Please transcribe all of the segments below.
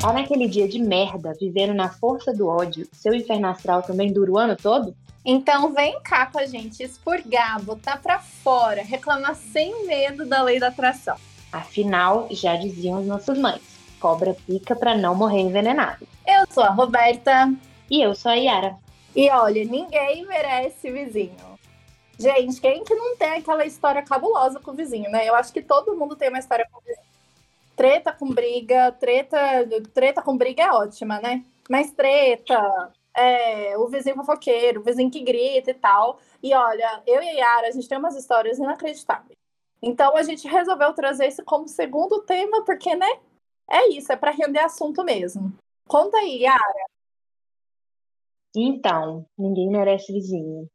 Tá naquele dia de merda, vivendo na força do ódio, seu inferno astral também dura o ano todo? Então vem cá com a gente expurgar, botar pra fora, reclamar sem medo da lei da atração. Afinal, já diziam as nossas mães, cobra pica pra não morrer envenenado. Eu sou a Roberta. E eu sou a Yara. E olha, ninguém merece vizinho. Gente, quem que não tem aquela história cabulosa com o vizinho, né? Eu acho que todo mundo tem uma história com o vizinho. Treta com briga, treta, treta com briga é ótima, né? Mas treta, é, o vizinho fofoqueiro, o vizinho que grita e tal. E olha, eu e a Yara, a gente tem umas histórias inacreditáveis. Então a gente resolveu trazer isso como segundo tema, porque, né? É isso, é para render assunto mesmo. Conta aí, Yara. Então, ninguém merece vizinho.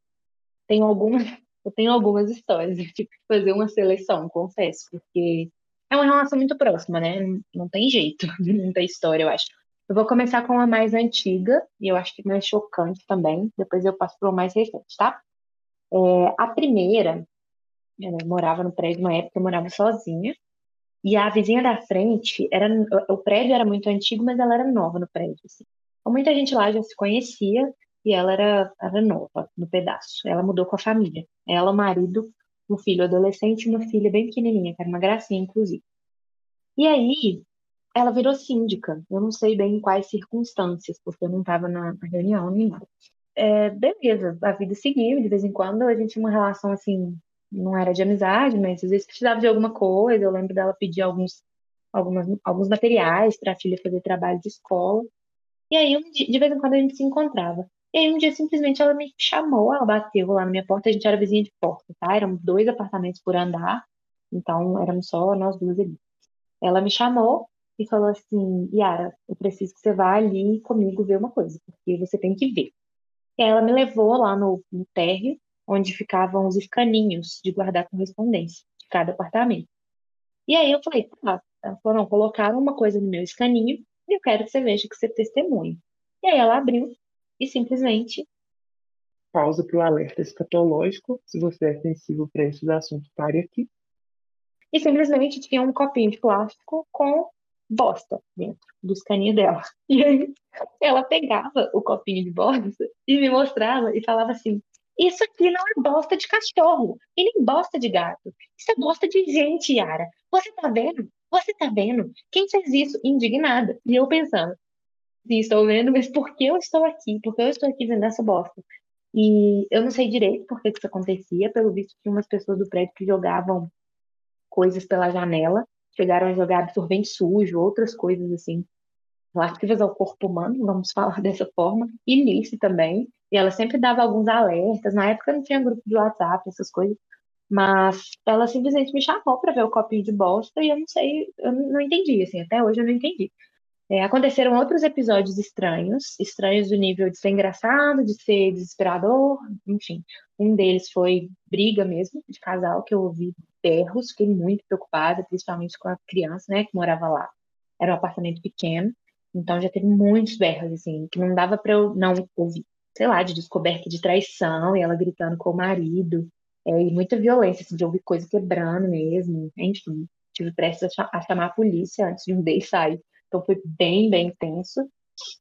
Tenho algumas, eu tenho algumas histórias, eu tive que fazer uma seleção, confesso, porque é uma relação muito próxima, né? Não tem jeito não ter história, eu acho. Eu vou começar com a mais antiga, e eu acho que mais chocante também. Depois eu passo para o mais recente, tá? É, a primeira, eu morava no prédio, uma época eu morava sozinha, e a vizinha da frente, era, o prédio era muito antigo, mas ela era nova no prédio. Assim. Então, muita gente lá já se conhecia, e ela era, era nova no pedaço. Ela mudou com a família. Ela, o marido, um filho adolescente e uma filha bem pequenininha, que era uma gracinha, inclusive. E aí, ela virou síndica. Eu não sei bem em quais circunstâncias, porque eu não estava na, reunião nem nada. É, beleza, a vida seguiu, de vez em quando a gente tinha uma relação assim, não era de amizade, mas às vezes precisava de alguma coisa. Eu lembro dela pedir alguns, algumas, alguns materiais para a filha fazer trabalho de escola. E aí, de vez em quando a gente se encontrava. E aí, um dia, simplesmente, ela me chamou, ela bateu lá na minha porta, a gente era vizinha de porta, tá? Eram dois apartamentos por andar, então éramos só nós duas ali. Ela me chamou e falou assim: Yara, eu preciso que você vá ali comigo ver uma coisa, porque você tem que ver. E aí ela me levou lá no, no térreo, onde ficavam os escaninhos de guardar correspondência de cada apartamento. E aí eu falei: tá. Ela falou: não, colocaram uma coisa no meu escaninho e eu quero que você veja que você testemunhe. E aí ela abriu e simplesmente. Pausa para o alerta escatológico. Se você é sensível para esses assuntos, pare aqui. E simplesmente tinha um copinho de plástico com bosta dentro do escaninho dela. E aí ela pegava o copinho de bosta e me mostrava e falava assim: Isso aqui não é bosta de cachorro e nem bosta de gato. Isso é bosta de gente, Yara. Você tá vendo? Você tá vendo? Quem fez isso? Indignada. E eu pensando: Sim, estou vendo, mas por que eu estou aqui? Por que eu estou aqui vendo essa bosta? E eu não sei direito por que isso acontecia, pelo visto tinha umas pessoas do prédio que jogavam coisas pela janela chegaram a jogar absorvente sujo, outras coisas assim, relativas ao corpo humano, vamos falar dessa forma, e nisso também. E ela sempre dava alguns alertas. Na época não tinha grupo de WhatsApp, essas coisas. Mas ela simplesmente me chamou para ver o copinho de bosta e eu não sei, eu não entendi, assim, até hoje eu não entendi. É, aconteceram outros episódios estranhos, estranhos do nível de ser engraçado, de ser desesperador, enfim. Um deles foi briga mesmo, de casal, que eu ouvi berros, fiquei muito preocupada, principalmente com a criança, né, que morava lá. Era um apartamento pequeno, então já teve muitos berros, assim, que não dava para eu não ouvir. Sei lá, de descoberta de traição, e ela gritando com o marido, é, e muita violência, assim, de ouvir coisa quebrando mesmo, enfim. Tive prestes a, chamar a polícia antes de um day sair. Então foi bem, bem intenso.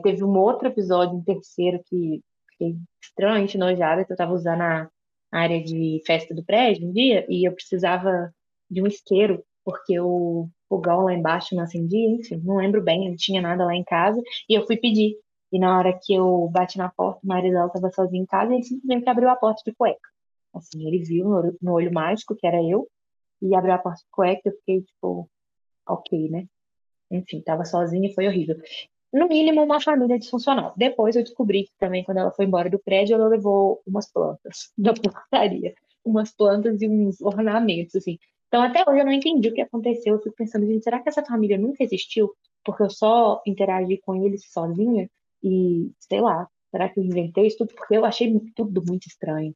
Teve um outro episódio, um terceiro, que fiquei extremamente nojada, que eu estava usando a área de festa do prédio um dia e eu precisava de um isqueiro, porque o fogão lá embaixo não acendia, enfim, não lembro bem, não tinha nada lá em casa, e eu fui pedir. E na hora que eu bati na porta, o marido dela estava sozinho em casa, e ele simplesmente abriu a porta de cueca. Assim, ele viu no, no olho mágico que era eu, e abriu a porta de cueca, eu fiquei tipo, ok, né? Enfim, tava sozinha, foi horrível. No mínimo, uma família disfuncional. Depois eu descobri que também, quando ela foi embora do prédio, ela levou umas plantas da portaria. Umas plantas e uns ornamentos, assim. Então, até hoje eu não entendi o que aconteceu. Eu fico pensando, gente, será que essa família nunca existiu? Porque eu só interagi com eles sozinha? E, sei lá, será que eu inventei isso tudo? Porque eu achei tudo muito estranho.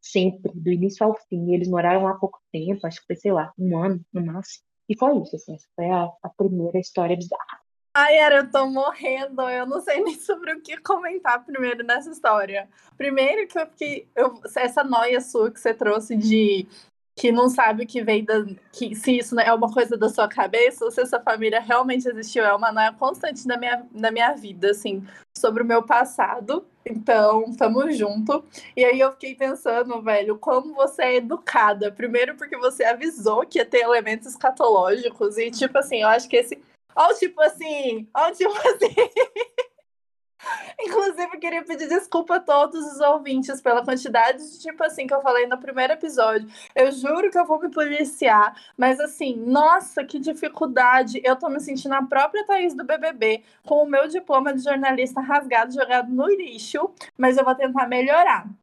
Sempre, do início ao fim. Eles moraram há pouco tempo, acho que foi, sei lá, um ano no máximo. E foi isso, assim, essa foi a, a primeira história bizarra. Ai, era, eu tô morrendo. Eu não sei nem sobre o que comentar primeiro nessa história. Primeiro que eu fiquei. Eu, essa noia sua que você trouxe de que não sabe o que vem da. Que, se isso é uma coisa da sua cabeça ou se essa família realmente existiu. É uma noia constante na minha, na minha vida, assim, sobre o meu passado. Então, tamo junto. E aí eu fiquei pensando, velho, como você é educada. Primeiro, porque você avisou que ia ter elementos escatológicos. E, tipo assim, eu acho que esse. Ó, tipo assim, ó, tipo assim. Inclusive, queria pedir desculpa a todos os ouvintes pela quantidade de tipo assim que eu falei no primeiro episódio. Eu juro que eu vou me policiar, mas assim, nossa, que dificuldade. Eu tô me sentindo a própria Thaís do BBB, com o meu diploma de jornalista rasgado, jogado no lixo, mas eu vou tentar melhorar.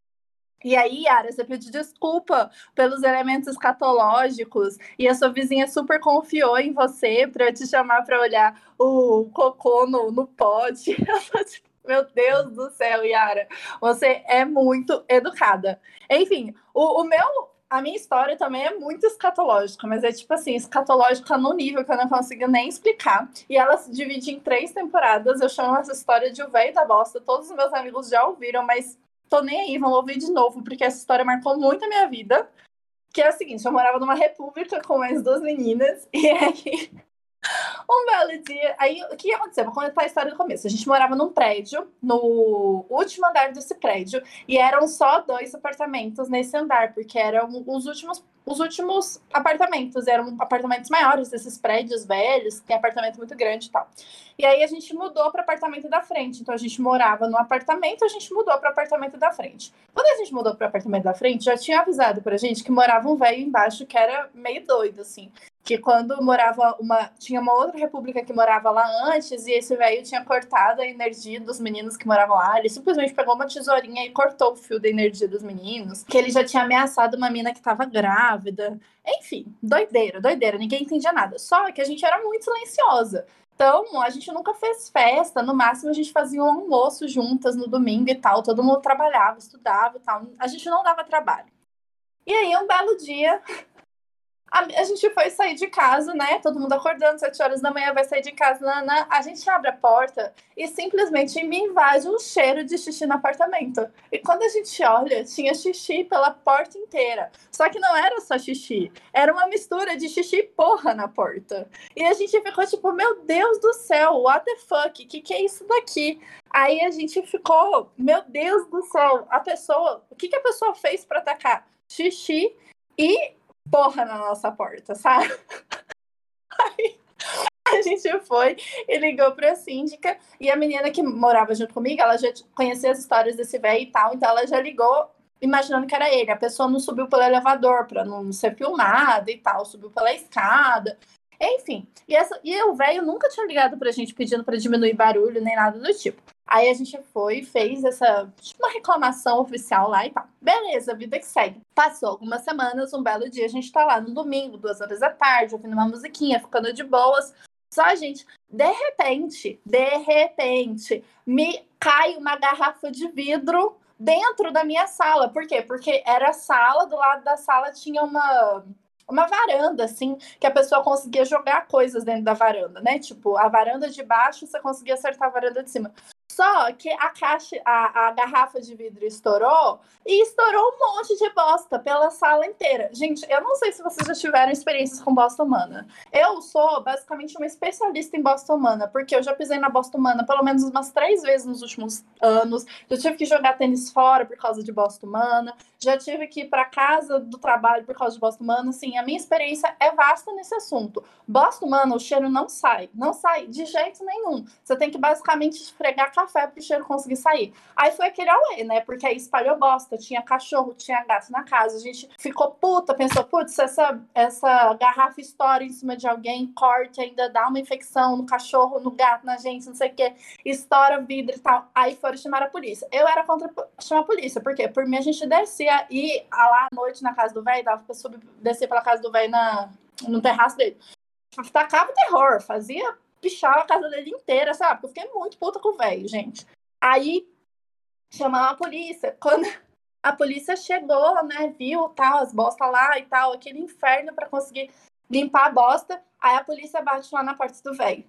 E aí, Yara, você pediu desculpa pelos elementos escatológicos e a sua vizinha super confiou em você para te chamar para olhar o cocô no, no pote. Meu Deus do céu, Yara, você é muito educada. Enfim, o, o meu a minha história também é muito escatológica, mas é tipo assim, escatológica no nível que eu não consigo nem explicar. E ela se divide em três temporadas. Eu chamo essa história de O Véio da Bosta. Todos os meus amigos já ouviram, mas tô nem aí, vão ouvir de novo, porque essa história marcou muito a minha vida. Que é o seguinte, eu morava numa república com mais duas meninas, e aí um belo dia. Aí, o que aconteceu? Vou contar a história do começo. A gente morava num prédio, no último andar desse prédio, e eram só dois apartamentos nesse andar, porque eram os últimos, os últimos apartamentos. Eram apartamentos maiores desses prédios velhos, tem apartamento muito grande e tal. E aí a gente mudou para apartamento da frente. Então a gente morava no apartamento, a gente mudou para apartamento da frente. Quando a gente mudou para apartamento da frente, já tinha avisado pra gente que morava um velho embaixo que era meio doido assim que quando morava uma. Tinha uma outra república que morava lá antes, e esse velho tinha cortado a energia dos meninos que moravam lá. Ele simplesmente pegou uma tesourinha e cortou o fio da energia dos meninos. Que ele já tinha ameaçado uma mina que tava grávida. Enfim, doideira, doideira, ninguém entendia nada. Só que a gente era muito silenciosa. Então, a gente nunca fez festa, no máximo a gente fazia um almoço juntas no domingo e tal, todo mundo trabalhava, estudava e tal. A gente não dava trabalho. E aí, um belo dia, a, a, gente foi sair de casa, né? Todo mundo acordando, sete horas da manhã, vai sair de casa. Nana. A gente abre a porta e simplesmente me invade um cheiro de xixi no apartamento. E quando a gente olha, tinha xixi pela porta inteira. Só que não era só xixi, era uma mistura de xixi e porra na porta. E a gente ficou tipo, meu Deus do céu, what the fuck? O que, que é isso daqui? Aí a gente ficou, meu Deus do céu, a pessoa, o que, que a pessoa fez para atacar? Xixi e porra na nossa porta, sabe? Aí a gente foi e ligou pra síndica e a menina que morava junto comigo, ela já conhecia as histórias desse velho e tal, então ela já ligou imaginando que era ele. A pessoa não subiu pelo elevador para não ser filmada e tal, subiu pela escada. Enfim, e, essa, e o velho nunca tinha ligado pra gente pedindo para diminuir barulho nem nada do tipo. Aí a gente foi fez essa, tipo, uma reclamação oficial lá e tal. Beleza, vida que segue. Passou algumas semanas, um belo dia, a gente tá lá no domingo, duas horas da tarde, ouvindo uma musiquinha, ficando de boas. Só, gente, de repente, de repente, me cai uma garrafa de vidro dentro da minha sala. Por quê? Porque era a sala, do lado da sala tinha uma uma varanda, assim, que a pessoa conseguia jogar coisas dentro da varanda, né? Tipo, a varanda de baixo você conseguia acertar a varanda de cima. Só que a caixa, a, a garrafa de vidro estourou e estourou um monte de bosta pela sala inteira. Gente, eu não sei se vocês já tiveram experiências com bosta humana. Eu sou basicamente uma especialista em bosta humana, porque eu já pisei na bosta humana pelo menos umas três vezes nos últimos anos. Já tive que jogar tênis fora por causa de bosta humana. Já tive que ir para casa do trabalho por causa de bosta humana. Assim, a minha experiência é vasta nesse assunto. Bosta humana, o cheiro não sai. Não sai de jeito nenhum. Você tem que basicamente esfregar café pro cheiro conseguir sair. Aí foi aquele auê, né? Porque aí espalhou bosta, tinha cachorro, tinha gato na casa. A gente ficou puta, pensou, putz, essa, essa garrafa estoura em cima de alguém, corte, ainda dá uma infecção no cachorro, no gato, na gente, não sei o quê, estoura vidro e tal. Aí foram chamar a polícia. Eu era contra chamar a polícia, porque por mim a gente descia e lá à noite na casa do velho, dava pra subir, descer pela casa do velho no terraço dele. Tacava terror, fazia pichava a casa dele inteira, sabe? Eu fiquei muito puta com o velho, gente. Aí chamaram a polícia. Quando a polícia chegou, né, viu tal, as bostas lá e tal, aquele inferno para conseguir limpar a bosta, aí a polícia bate lá na porta do velho.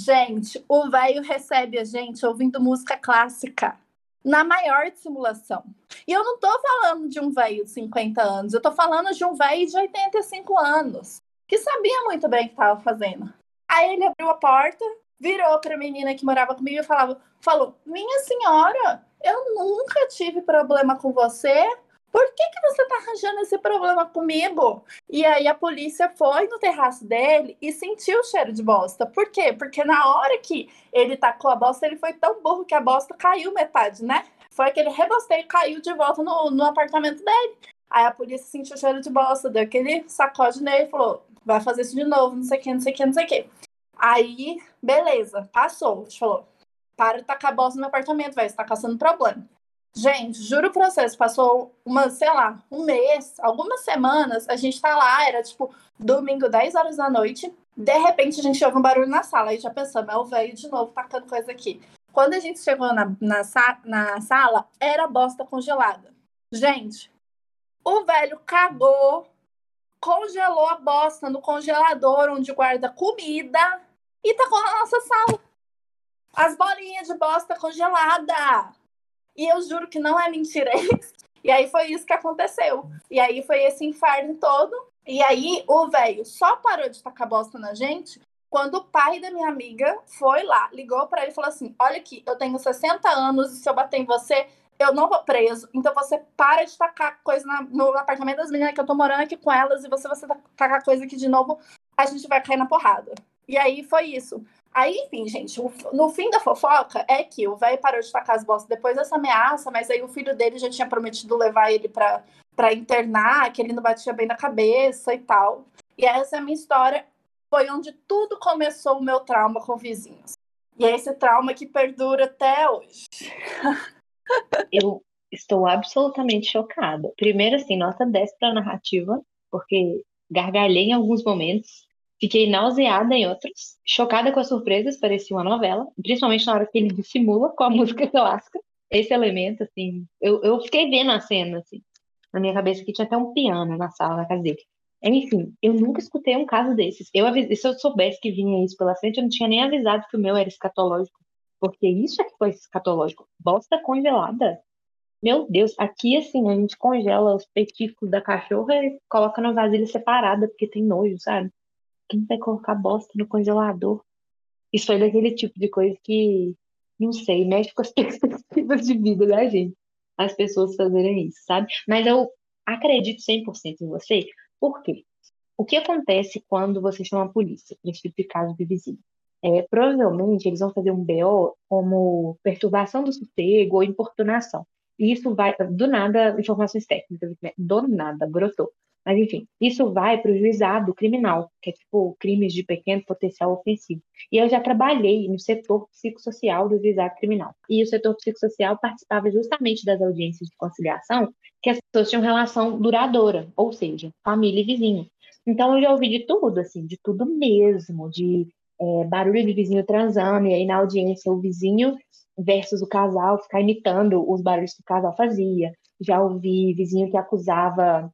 Gente, o velho recebe a gente ouvindo música clássica. na maior dissimulação. E eu não tô falando de um velho de 50 anos, eu tô falando de um velho de 85 anos, que sabia muito bem o que estava fazendo. Aí ele abriu a porta, virou para a menina que morava comigo e falava, falou: Minha senhora, eu nunca tive problema com você. Por que, que você tá arranjando esse problema comigo? E aí a polícia foi no terraço dele e sentiu o cheiro de bosta. Por quê? Porque na hora que ele tacou a bosta, ele foi tão burro que a bosta caiu metade, né? Foi aquele rebosteio caiu de volta no, no apartamento dele. Aí a polícia sentiu o cheiro de bosta, deu aquele sacode nele e falou: vai fazer isso de novo, não sei o que, não sei o que, não sei o que. Aí, beleza, passou. A gente falou: para de tacar bosta no meu apartamento, velho, você tá caçando problema. Gente, juro pra vocês, passou uma, sei lá, um mês, algumas semanas, a gente tá lá, era tipo domingo, 10 horas da noite. De repente a gente ouve um barulho na sala, aí já pensamos, é o velho de novo tacando coisa aqui. Quando a gente chegou na, na, na sala, era bosta congelada. Gente, o velho cagou, congelou a bosta no congelador onde guarda comida e tacou na nossa sala. As bolinhas de bosta congelada. E eu juro que não é mentira isso. E aí foi isso que aconteceu. E aí foi esse inferno todo. E aí o velho só parou de tacar bosta na gente quando o pai da minha amiga foi lá, ligou para ele e falou assim: Olha aqui, eu tenho 60 anos e se eu bater em você, eu não vou preso. Então você para de tacar coisa na, no apartamento das meninas que eu tô morando aqui com elas e você, você tacar coisa aqui de novo, a gente vai cair na porrada. E aí foi isso. Aí, enfim, gente, no fim da fofoca é que o velho parou de tacar as bostas depois dessa ameaça, mas aí o filho dele já tinha prometido levar ele pra, pra internar, que ele não batia bem na cabeça e tal. E essa é a minha história. Foi onde tudo começou o meu trauma com vizinhos. E é esse trauma que perdura até hoje. Eu estou absolutamente chocada. Primeiro, assim, nota 10 pra narrativa, porque gargalhei em alguns momentos Fiquei nauseada em outros, chocada com as surpresas, parecia uma novela, principalmente na hora que ele dissimula com a música clássica. Esse elemento, assim, eu, eu fiquei vendo a cena, assim, na minha cabeça que tinha até um piano na sala, na casa dele. Enfim, eu nunca escutei um caso desses. Eu, se eu soubesse que vinha isso pela frente, eu não tinha nem avisado que o meu era escatológico. Porque isso é que foi escatológico. Bosta congelada. Meu Deus, aqui assim, a gente congela os petiscos da cachorra e coloca na vasilha separada, porque tem nojo, sabe? Quem vai colocar bosta no congelador? Isso foi daquele tipo de coisa que, não sei, mexe com as perspectivas de vida da gente. As pessoas fazerem isso, sabe? Mas eu acredito 100% em você. Por quê? O que acontece quando você chama a polícia tipo de caso de vizinho? É, provavelmente eles vão fazer um BO como perturbação do sossego ou importunação. E isso vai, do nada, informações técnicas, né? do nada, brotou. Mas, enfim, isso vai para o juizado criminal, que é tipo crimes de pequeno potencial ofensivo. E eu já trabalhei no setor psicossocial do juizado criminal. E o setor psicossocial participava justamente das audiências de conciliação, que as pessoas tinham relação duradoura, ou seja, família e vizinho. Então eu já ouvi de tudo, assim, de tudo mesmo, de é, barulho de vizinho transando, e aí na audiência o vizinho versus o casal ficar imitando os barulhos que o casal fazia. Já ouvi vizinho que acusava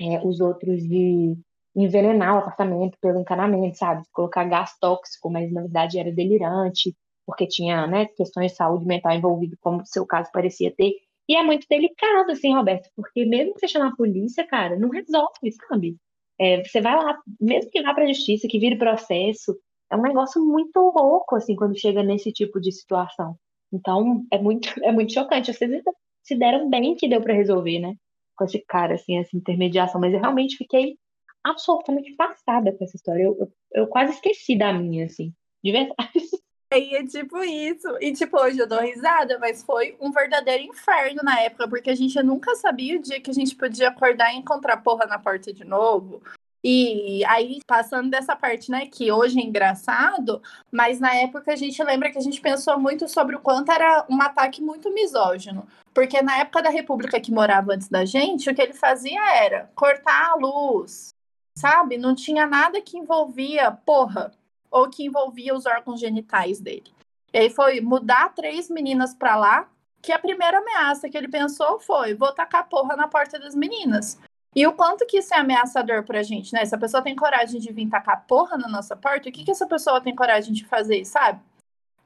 é, os outros de envenenar o apartamento pelo encanamento, sabe? Colocar gás tóxico, mas na verdade era delirante, porque tinha né, questões de saúde mental envolvidas, como o seu caso parecia ter. E é muito delicado, assim, Roberto, porque mesmo que você chamar a polícia, cara, não resolve, sabe? É, você vai lá, mesmo que vá para a justiça, que vire processo, é um negócio muito louco, assim, quando chega nesse tipo de situação. Então, é muito, é muito chocante. Vocês se deram bem que deu para resolver, né? com esse cara, assim, essa intermediação, mas eu realmente fiquei absolutamente passada com essa história. Eu, eu, eu quase esqueci da minha, assim, de verdade. E é tipo isso. E tipo, hoje eu dou risada, mas foi um verdadeiro inferno na época, porque a gente nunca sabia o dia que a gente podia acordar e encontrar porra na porta de novo. E aí, passando dessa parte, né, que hoje é engraçado, mas na época a gente lembra que a gente pensou muito sobre o quanto era um ataque muito misógino. Porque na época da República que morava antes da gente, o que ele fazia era cortar a luz, sabe? Não tinha nada que envolvia porra ou que envolvia os órgãos genitais dele. E aí foi mudar três meninas para lá, que a primeira ameaça que ele pensou foi: vou tacar porra na porta das meninas. E o quanto que isso é ameaçador pra gente, né? Se a pessoa tem coragem de vir tacar porra na nossa porta, o que, que essa pessoa tem coragem de fazer, sabe?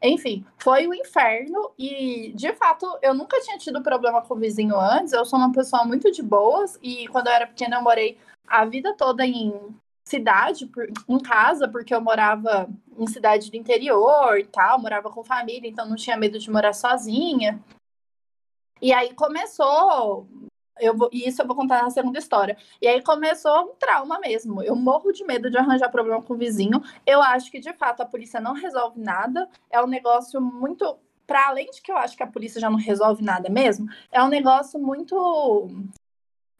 Enfim, foi o inferno e, de fato, eu nunca tinha tido problema com o vizinho antes. Eu sou uma pessoa muito de boas e quando eu era pequena eu morei a vida toda em cidade, em casa, porque eu morava em cidade do interior e tal, morava com família, então não tinha medo de morar sozinha. E aí começou eu vou, e isso eu vou contar na segunda história. E aí começou um trauma mesmo. Eu morro de medo de arranjar problema com o vizinho. Eu acho que, de fato, a polícia não resolve nada. É um negócio muito. Para além de que eu acho que a polícia já não resolve nada mesmo, é um negócio muito.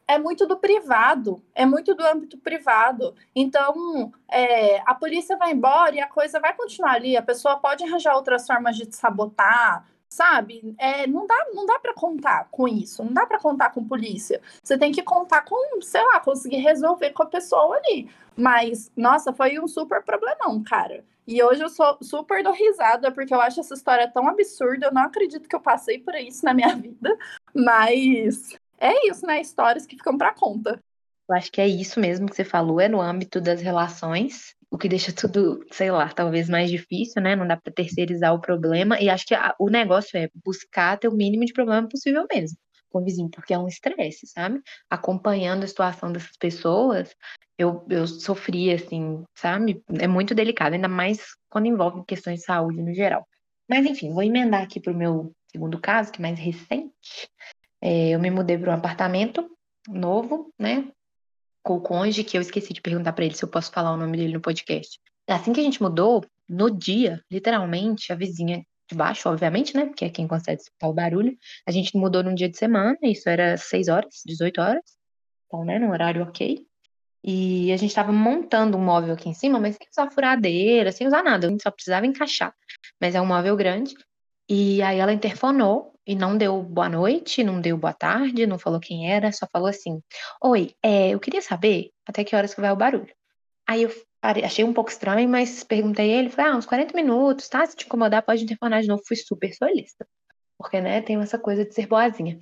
É muito do privado, é muito do âmbito privado. Então, é, a polícia vai embora e a coisa vai continuar ali. A pessoa pode arranjar outras formas de te sabotar, sabe? É, não dá, não dá para contar com isso, não dá para contar com polícia. Você tem que contar com, sei lá, conseguir resolver com a pessoa ali. Mas, nossa, foi um super problemão, cara. E hoje eu sou super do risada, porque eu acho essa história tão absurda, eu não acredito que eu passei por isso na minha vida. Mas é isso, né? Histórias que ficam para conta. Eu acho que é isso mesmo que você falou, é no âmbito das relações o que deixa tudo, sei lá, talvez mais difícil, né? Não dá para terceirizar o problema. E acho que a, o negócio é buscar ter o mínimo de problema possível mesmo com o vizinho, porque é um estresse, sabe? Acompanhando a situação dessas pessoas, eu, eu sofri, assim, sabe? É muito delicado, ainda mais quando envolve questões de saúde no geral. Mas, enfim, vou emendar aqui para o meu segundo caso, que é mais recente. É, eu me mudei para um apartamento novo, né? Com o cônjuge, que eu esqueci de perguntar para ele se eu posso falar o nome dele no podcast. Assim que a gente mudou, no dia, literalmente, a vizinha de baixo, obviamente, né? Porque é quem consegue escutar o barulho. A gente mudou num dia de semana, isso era 6 horas, 18 horas. Então, né, no horário ok. E a gente estava montando um móvel aqui em cima, mas sem usar furadeira, sem usar nada. A gente só precisava encaixar. Mas é um móvel grande. E aí ela interfonou e não deu boa noite, não deu boa tarde, não falou quem era, só falou assim: Oi, é, eu queria saber até que horas que vai o barulho. Aí eu achei um pouco estranho, mas perguntei ele, falei, ah, uns 40 minutos, tá? Se te incomodar, pode interfonar de novo. Fui super solista. Porque, né, tem essa coisa de ser boazinha.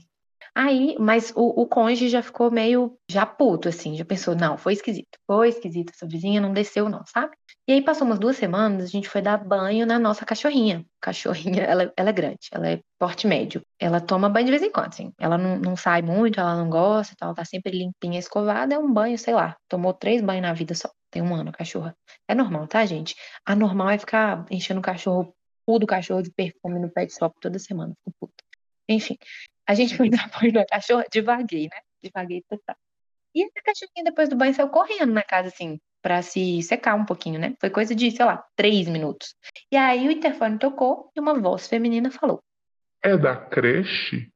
Aí, mas o, o cônjuge já ficou meio já puto, assim, já pensou, não, foi esquisito, foi esquisito, essa vizinha não desceu, não, sabe? E aí passou umas duas semanas, a gente foi dar banho na nossa cachorrinha. Cachorrinha, ela, ela é grande, ela é porte médio. Ela toma banho de vez em quando, assim. Ela não, não sai muito, ela não gosta, ela tá sempre limpinha, escovada, é um banho, sei lá. Tomou três banhos na vida só. Tem um ano, a cachorra. É normal, tá, gente? A normal é ficar enchendo o cachorro, o do cachorro de perfume no pet shop toda semana. Fico puta. Enfim, a gente foi dar banho na cachorra, devaguei, né? Devaguei total. E a cachorrinha, depois do banho, saiu correndo na casa, assim, para se secar um pouquinho, né? Foi coisa de, sei lá, três minutos. E aí o interfone tocou e uma voz feminina falou: É da creche?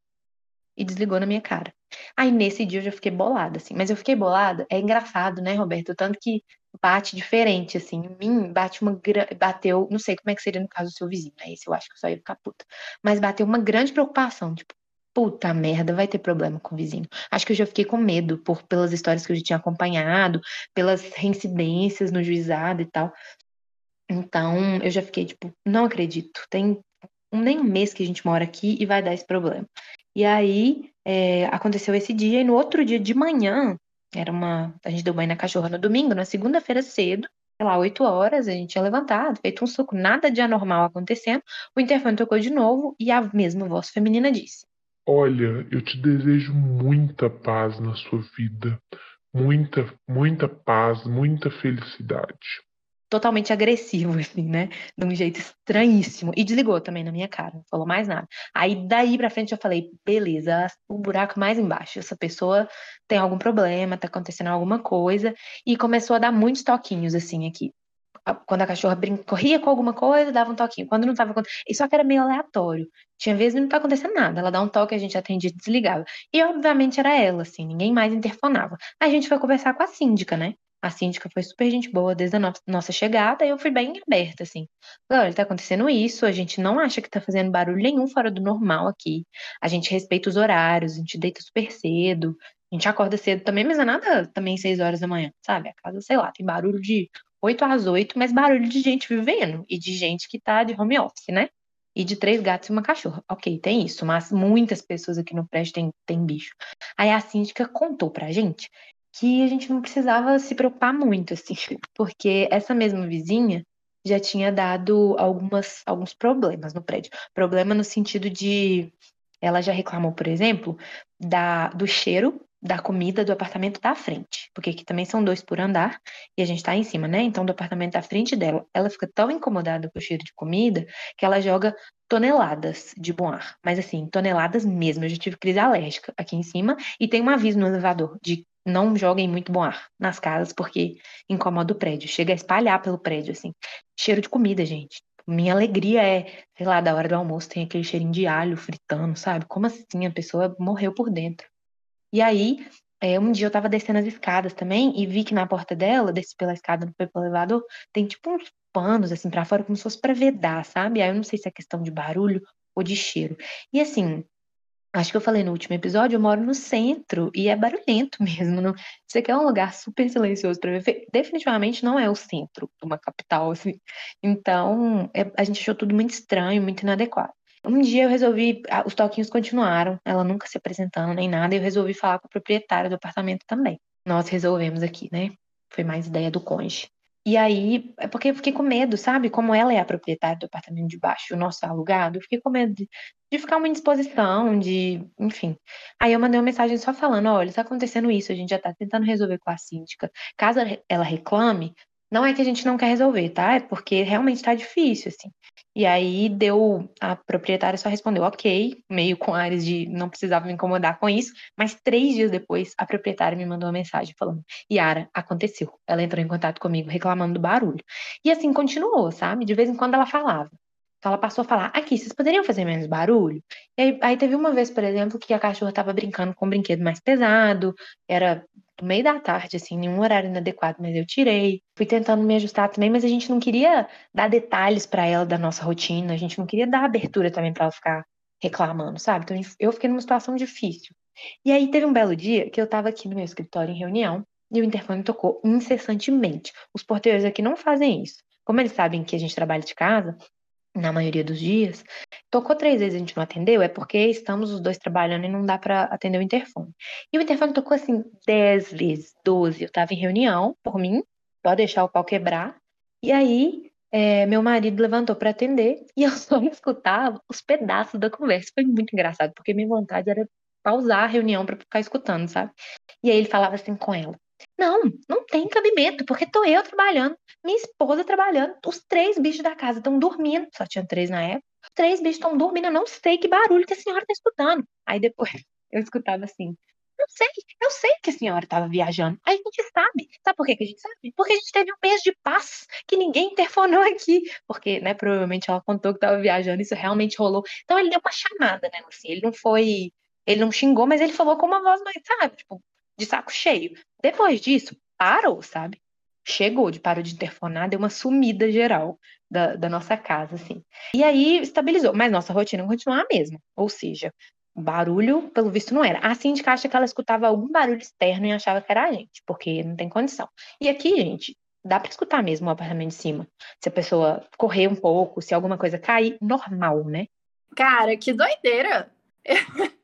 E desligou na minha cara. Aí nesse dia eu já fiquei bolada, assim. Mas eu fiquei bolada, é engraçado, né, Roberto? Tanto que bate diferente, assim. Em mim, bate uma. Bateu, não sei como é que seria no caso do seu vizinho, né? Esse eu acho que só ia ficar puta. Mas bateu uma grande preocupação, tipo, puta merda, vai ter problema com o vizinho. Acho que eu já fiquei com medo por pelas histórias que eu já tinha acompanhado, pelas reincidências no juizado e tal. Então, eu já fiquei tipo, não acredito. Tem nem um mês que a gente mora aqui e vai dar esse problema. E aí, é, aconteceu esse dia, e no outro dia de manhã, era uma. A gente deu banho na cachorra no domingo, na segunda-feira cedo, sei lá, 8 horas, a gente tinha levantado, feito um suco, nada de anormal acontecendo. O interfone tocou de novo e a mesma voz feminina disse: Olha, eu te desejo muita paz na sua vida. Muita, muita paz, muita felicidade. Totalmente agressivo, assim, né? De um jeito estranhíssimo. E desligou também na minha cara, não falou mais nada. Aí daí pra frente eu falei, beleza, o buraco mais embaixo. Essa pessoa tem algum problema, tá acontecendo alguma coisa. E começou a dar muitos toquinhos, assim, aqui quando a cachorra corria com alguma coisa, dava um toquinho. Quando não estava acontecendo. E só que era meio aleatório. Tinha vezes que não tá acontecendo nada. Ela dá um toque, a gente atendia e desligava. E obviamente era ela, assim, ninguém mais interfonava. A gente foi conversar com a síndica, né? A síndica foi super gente boa desde a no nossa chegada e eu fui bem aberta, assim. Falei, olha, tá acontecendo isso, a gente não acha que tá fazendo barulho nenhum fora do normal aqui. A gente respeita os horários, a gente deita super cedo, a gente acorda cedo também, mas é nada também seis horas da manhã, sabe? A casa, sei lá, tem barulho de 8 às 8, mas barulho de gente vivendo e de gente que tá de home office, né? E de três gatos e uma cachorra. Ok, tem isso, mas muitas pessoas aqui no prédio tem, tem bicho. Aí a síndica contou pra gente que a gente não precisava se preocupar muito, assim, porque essa mesma vizinha já tinha dado algumas, alguns problemas no prédio. Problema no sentido de. Ela já reclamou, por exemplo, da, do cheiro da comida do apartamento da frente, porque aqui também são dois por andar e a gente tá em cima, né? Então, do apartamento da frente dela, ela fica tão incomodada com o cheiro de comida que ela joga toneladas de bom ar, mas assim, toneladas mesmo. Eu já tive crise alérgica aqui em cima e tem um aviso no elevador de não joguem muito bom ar nas casas porque incomoda o prédio, chega a espalhar pelo prédio assim. Cheiro de comida, gente. Minha alegria é, sei lá, da hora do almoço tem aquele cheirinho de alho fritando, sabe? Como assim a pessoa morreu por dentro? E aí, é, um dia eu tava descendo as escadas também e vi que na porta dela, desci pela escada, não foi pelo elevador, tem tipo uns panos assim para fora, como se fosse pra vedar, sabe? Aí eu não sei se é questão de barulho ou de cheiro. E assim, acho que eu falei no último episódio, eu moro no centro e é barulhento mesmo. Não... Você quer um lugar super silencioso para viver? Definitivamente não é o centro de uma capital, assim. Então, é, a gente achou tudo muito estranho, muito inadequado. Um dia eu resolvi, os toquinhos continuaram, ela nunca se apresentando nem nada, e eu resolvi falar com a proprietária do apartamento também. Nós resolvemos aqui, né? Foi mais ideia do cônjuge. E aí, é porque eu fiquei com medo, sabe? Como ela é a proprietária do apartamento de baixo, o nosso alugado, eu fiquei com medo de, de ficar uma indisposição, de. Enfim. Aí eu mandei uma mensagem só falando: olha, está acontecendo isso, a gente já está tentando resolver com a síndica. Caso ela reclame, não é que a gente não quer resolver, tá? É porque realmente está difícil, assim. E aí deu, a proprietária só respondeu ok, meio com ares de não precisava me incomodar com isso, mas três dias depois a proprietária me mandou uma mensagem falando, Yara, aconteceu. Ela entrou em contato comigo reclamando do barulho. E assim continuou, sabe? De vez em quando ela falava. Então ela passou a falar, aqui, vocês poderiam fazer menos barulho? E aí, aí teve uma vez, por exemplo, que a cachorra estava brincando com um brinquedo mais pesado, era no meio da tarde, assim, nenhum horário inadequado, mas eu tirei. Fui tentando me ajustar também, mas a gente não queria dar detalhes para ela da nossa rotina, a gente não queria dar abertura também para ela ficar reclamando, sabe? Então eu fiquei numa situação difícil. E aí teve um belo dia que eu tava aqui no meu escritório em reunião e o interfone tocou incessantemente. Os porteiros aqui não fazem isso. Como eles sabem que a gente trabalha de casa, na maioria dos dias, tocou três vezes e a gente não atendeu, é porque estamos os dois trabalhando e não dá para atender o interfone. E o interfone tocou assim dez vezes, doze. Eu estava em reunião, por mim, pode deixar o pau quebrar. E aí, é, meu marido levantou para atender e eu só escutava os pedaços da conversa. Foi muito engraçado, porque minha vontade era pausar a reunião para ficar escutando, sabe? E aí ele falava assim com ela: não, não tem cabimento, porque tô eu trabalhando, minha esposa trabalhando, os três bichos da casa estão dormindo, só tinha três na época, os três bichos estão dormindo, eu não sei que barulho que a senhora tá escutando. Aí depois eu escutava assim, não sei, eu sei que a senhora estava viajando. Aí a gente sabe. Sabe por que a gente sabe? Porque a gente teve um mês de paz que ninguém interfonou aqui. Porque, né, provavelmente ela contou que estava viajando, isso realmente rolou. Então ele deu uma chamada, né, assim, ele não foi, ele não xingou, mas ele falou com uma voz mais, sabe, tipo, de saco cheio. Depois disso, parou, sabe? Chegou, de parou de interfonar, deu uma sumida geral da, da nossa casa, assim. E aí estabilizou, mas nossa rotina continua a mesma. Ou seja, barulho, pelo visto, não era. A síndica acha que ela escutava algum barulho externo e achava que era a gente, porque não tem condição. E aqui, gente, dá para escutar mesmo o apartamento de cima. Se a pessoa correr um pouco, se alguma coisa cair, normal, né? Cara, que doideira!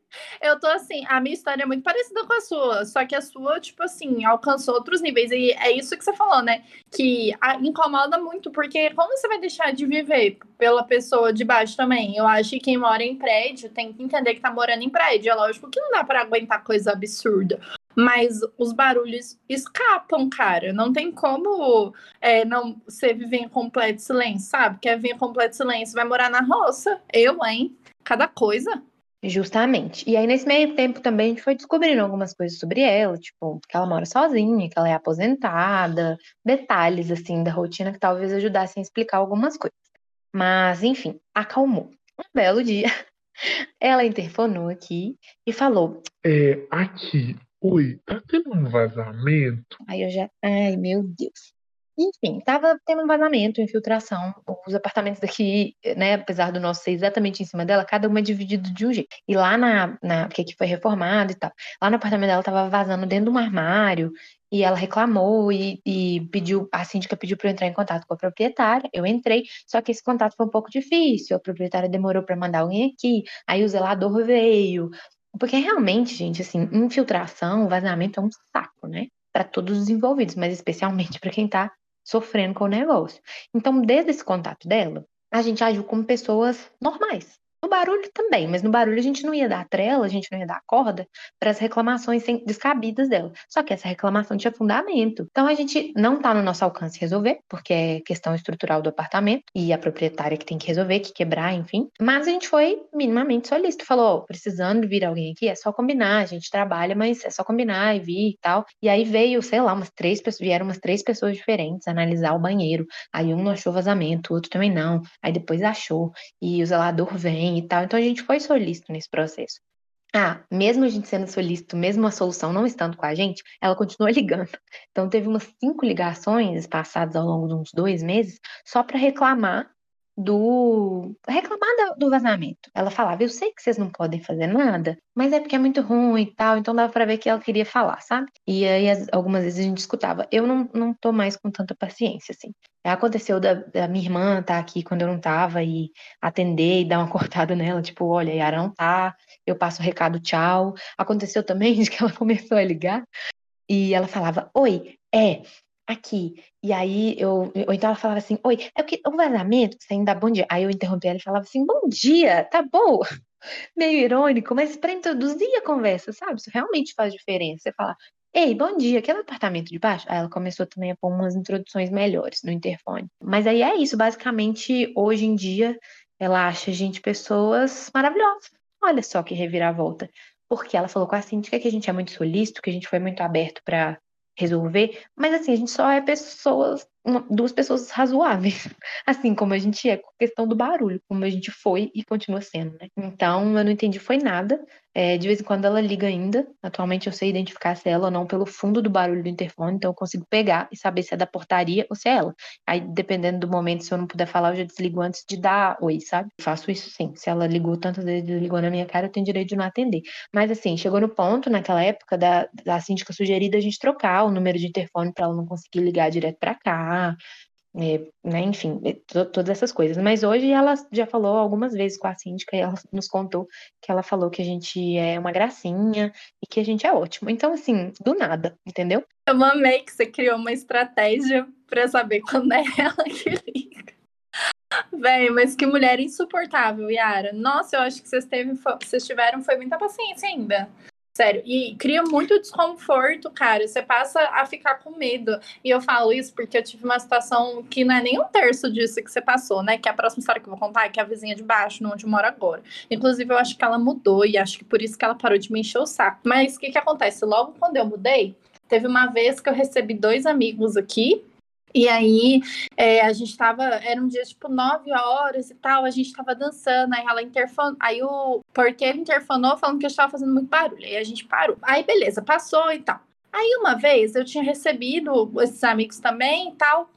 Tô assim, a minha história é muito parecida com a sua, só que a sua, tipo assim, alcançou outros níveis. E é isso que você falou, né? Que incomoda muito, porque como você vai deixar de viver pela pessoa de baixo também? Eu acho que quem mora em prédio tem que entender que tá morando em prédio. É lógico que não dá para aguentar coisa absurda. Mas os barulhos escapam, cara. Não tem como é, não você viver em completo silêncio, sabe? Quer viver em completo silêncio, vai morar na roça. Eu, hein? Cada coisa. Justamente. E aí, nesse meio tempo também, a gente foi descobrindo algumas coisas sobre ela, tipo, que ela mora sozinha, que ela é aposentada, detalhes, assim, da rotina que talvez ajudassem a explicar algumas coisas. Mas, enfim, acalmou. Um belo dia, ela interfonou aqui e falou: É, aqui, oi, tá tendo um vazamento? Aí eu já, ai, meu Deus. Enfim, estava tendo um vazamento, infiltração. Os apartamentos daqui, né, apesar do nosso ser exatamente em cima dela, cada uma é dividido de um jeito. E lá na, na porque aqui foi reformado e tal, lá no apartamento dela estava vazando dentro de um armário e ela reclamou e, e pediu, a síndica pediu para eu entrar em contato com a proprietária. Eu entrei, só que esse contato foi um pouco difícil. A proprietária demorou para mandar alguém aqui, aí o zelador veio. Porque realmente, gente, assim, infiltração, vazamento é um saco, né? Para todos os envolvidos, mas especialmente para quem está sofrendo com o negócio. Então, desde esse contato dela, a gente agiu como pessoas normais. No barulho também, mas no barulho a gente não ia dar trela, a gente não ia dar corda para as reclamações descabidas dela. Só que essa reclamação tinha fundamento. Então a gente não está no nosso alcance resolver, porque é questão estrutural do apartamento e a proprietária que tem que resolver, que quebrar, enfim. Mas a gente foi minimamente solícito, falou: oh, precisando vir alguém aqui, é só combinar, a gente trabalha, mas é só combinar e vir e tal. E aí veio, sei lá, umas três pessoas, vieram umas três pessoas diferentes analisar o banheiro. Aí um não achou vazamento, o outro também não. Aí depois achou. E o zelador vem e tal. Então a gente foi solícito nesse processo. Ah, mesmo a gente sendo solícito, mesmo a solução não estando com a gente, ela continua ligando. Então teve umas cinco ligações passadas ao longo de uns dois meses só para reclamar do reclamar do vazamento. Ela falava: "Eu sei que vocês não podem fazer nada, mas é porque é muito ruim e tal". Então dava para ver que ela queria falar, sabe? E aí algumas vezes a gente escutava. Eu não não tô mais com tanta paciência assim. Aconteceu da, da minha irmã estar tá aqui quando eu não tava e atender e dar uma cortada nela, tipo, olha, Yara não tá, eu passo o recado, tchau. Aconteceu também de que ela começou a ligar e ela falava: "Oi, é, aqui. E aí eu, ou então ela falava assim, oi, é que o vazamento, você ainda bom dia. Aí eu interrompi ela e falava assim, bom dia, tá bom? Meio irônico, mas para introduzir a conversa, sabe? Isso realmente faz diferença. Você fala, ei, bom dia, aquele apartamento de baixo? Aí ela começou também a pôr umas introduções melhores no interfone. Mas aí é isso, basicamente, hoje em dia, ela acha a gente pessoas maravilhosas. Olha só que reviravolta. Porque ela falou com a síndica que a gente é muito solícito, que a gente foi muito aberto para resolver, mas assim, a gente só é pessoas, uma, duas pessoas razoáveis, assim como a gente é com a questão do barulho, como a gente foi e continua sendo, né? Então, eu não entendi foi nada, é, de vez em quando ela liga ainda. Atualmente eu sei identificar se é ela ou não pelo fundo do barulho do interfone, então eu consigo pegar e saber se é da portaria ou se é ela. Aí, dependendo do momento, se eu não puder falar, eu já desligo antes de dar oi, sabe? Faço isso sim. Se ela ligou tantas vezes, desligou na minha cara, eu tenho direito de não atender. Mas assim, chegou no ponto, naquela época, da, da síndica sugerida a gente trocar o número de interfone para ela não conseguir ligar direto para cá é, né, enfim, é, todas essas coisas. Mas hoje ela já falou algumas vezes com a síndica e ela nos contou que ela falou que a gente é uma gracinha e que a gente é ótimo. Então, assim, do nada, entendeu? Eu amei que você criou uma estratégia para saber quando é ela que liga. Véi, mas que mulher insuportável, Yara. Nossa, eu acho que vocês, teve, vocês tiveram foi muita paciência ainda. Sério, e cria muito desconforto, cara. Você passa a ficar com medo. E eu falo isso porque eu tive uma situação que não é nem um terço disso que você passou, né? Que é a próxima história que eu vou contar é que é a vizinha de baixo, onde eu moro agora. Inclusive, eu acho que ela mudou e acho que por isso que ela parou de me encher o saco. Mas o que, que acontece? Logo quando eu mudei, teve uma vez que eu recebi dois amigos aqui e aí é, a gente tava, era um dia tipo nove horas e tal, a gente tava dançando, aí ela interfonou, aí o porteiro interfonou falando que eu estava fazendo muito barulho, aí a gente parou. Aí beleza, passou e tal. Aí uma vez eu tinha recebido esses amigos também e tal,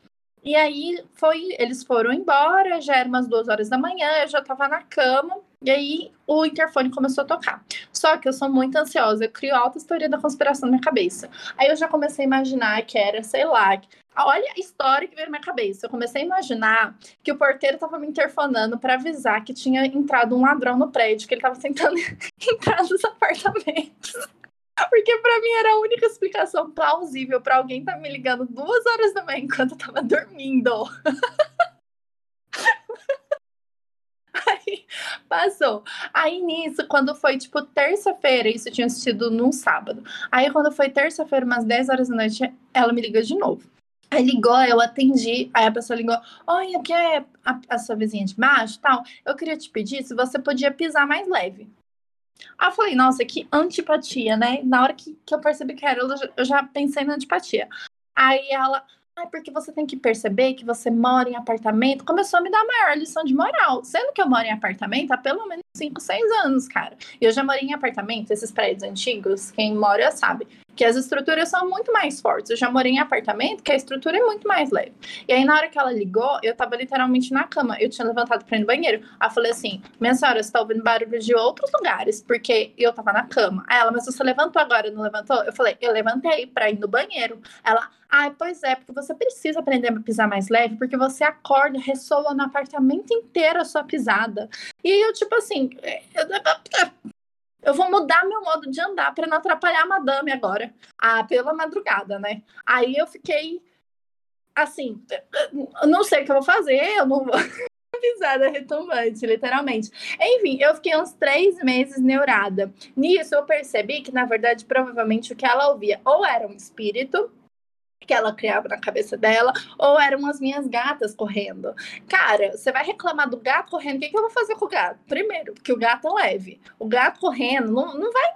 e aí foi, eles foram embora, já era umas duas horas da manhã, eu já tava na cama, e aí o interfone começou a tocar. Só que eu sou muito ansiosa, eu crio alta teoria da conspiração na minha cabeça. Aí eu já comecei a imaginar que era, sei lá, olha a história que veio na minha cabeça. Eu comecei a imaginar que o porteiro estava me interfonando para avisar que tinha entrado um ladrão no prédio, que ele estava tentando entrar nos apartamentos. Porque para mim era a única explicação plausível para alguém estar tá me ligando duas horas da manhã enquanto eu tava dormindo. Aí passou. Aí nisso, quando foi tipo terça-feira, isso tinha sido num sábado. Aí quando foi terça-feira, umas 10 horas da noite, ela me liga de novo. Aí ligou, eu atendi, aí a pessoa ligou, oi, aqui é a, a sua vizinha de baixo tal. Eu queria te pedir se você podia pisar mais leve. Aí eu falei, nossa, que antipatia, né? Na hora que, que eu percebi que era, eu já, eu já pensei na antipatia. Aí ela, ah, porque você tem que perceber que você mora em apartamento. Começou a me dar a maior lição de moral. Sendo que eu moro em apartamento há pelo menos 5, 6 anos, cara. E eu já morei em apartamento, esses prédios antigos, quem mora sabe que as estruturas são muito mais fortes. Eu já morei em apartamento que a estrutura é muito mais leve. E aí, na hora que ela ligou, eu tava literalmente na cama. Eu tinha levantado pra ir no banheiro. Eu falei assim: minha senhora, você tá ouvindo barulho de outros lugares, porque eu tava na cama. Aí ela, mas você levantou agora, não levantou? Eu falei: eu levantei pra ir no banheiro. Ela, ah, pois é, porque você precisa aprender a pisar mais leve, porque você acorda, ressoa no apartamento inteiro a sua pisada. E eu, tipo assim, eu, vou mudar meu modo de andar para não atrapalhar a madame agora. Ah, pela madrugada, né? Aí eu fiquei assim, não sei o que eu vou fazer, eu não vou pisada retumbante, literalmente. Enfim, eu fiquei uns três meses neurada. Nisso eu percebi que, na verdade, provavelmente o que ela ouvia ou era um espírito que ela criava na cabeça dela, ou eram as minhas gatas correndo. Cara, você vai reclamar do gato correndo, o que, que eu vou fazer com o gato? Primeiro, que o gato é leve. O gato correndo não, não vai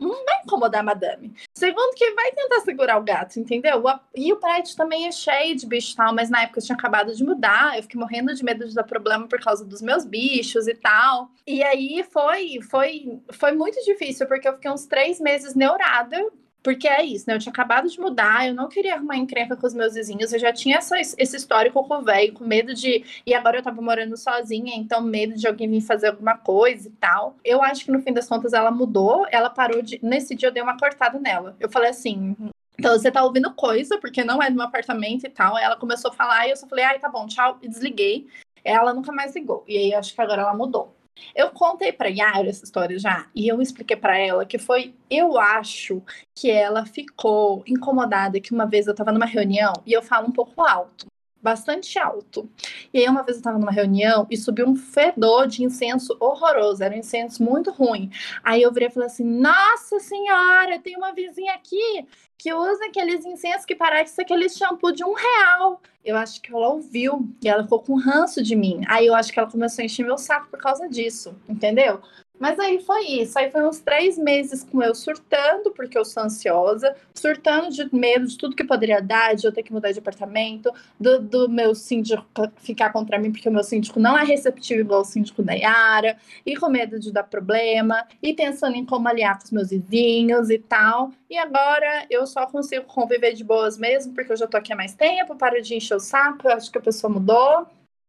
não vai incomodar a madame. Segundo, que vai tentar segurar o gato, entendeu? E o prédio também é cheio de bicho e tal, mas na época eu tinha acabado de mudar, eu fiquei morrendo de medo de dar problema por causa dos meus bichos e tal. E aí foi, foi, foi muito difícil, porque eu fiquei uns três meses neurada porque é isso, né? Eu tinha acabado de mudar, eu não queria arrumar encrenca com os meus vizinhos, eu já tinha essa, esse histórico com o velho, com medo de. E agora eu tava morando sozinha, então medo de alguém vir fazer alguma coisa e tal. Eu acho que no fim das contas ela mudou, ela parou de. Nesse dia eu dei uma cortada nela. Eu falei assim. Então você tá ouvindo coisa, porque não é do meu apartamento e tal. Ela começou a falar e eu só falei, ai, tá bom, tchau, e desliguei. Ela nunca mais ligou. E aí acho que agora ela mudou. Eu contei para Yara essa história já e eu expliquei para ela que foi, eu acho que ela ficou incomodada que uma vez eu estava numa reunião e eu falo um pouco alto, bastante alto. E aí uma vez eu estava numa reunião e subiu um fedor de incenso horroroso, era um incenso muito ruim. Aí eu virei e falei assim: "Nossa senhora, tem uma vizinha aqui que usa aqueles incensos que parece aquele shampoo de um real. Eu acho que ela ouviu e ela ficou com ranço de mim. Aí eu acho que ela começou a encher meu saco por causa disso, entendeu? Mas aí foi isso. Aí foi uns três meses com eu surtando, porque eu sou ansiosa, surtando de medo de tudo que poderia dar, de eu ter que mudar de apartamento, do, do meu síndico ficar contra mim, porque o meu síndico não é receptivo igual o síndico da Yara, e com medo de dar problema, e pensando em como aliar com os meus vizinhos e tal. E agora eu só consigo conviver de boas mesmo, porque eu já tô aqui há mais tempo, paro de encher o saco, eu acho que a pessoa mudou.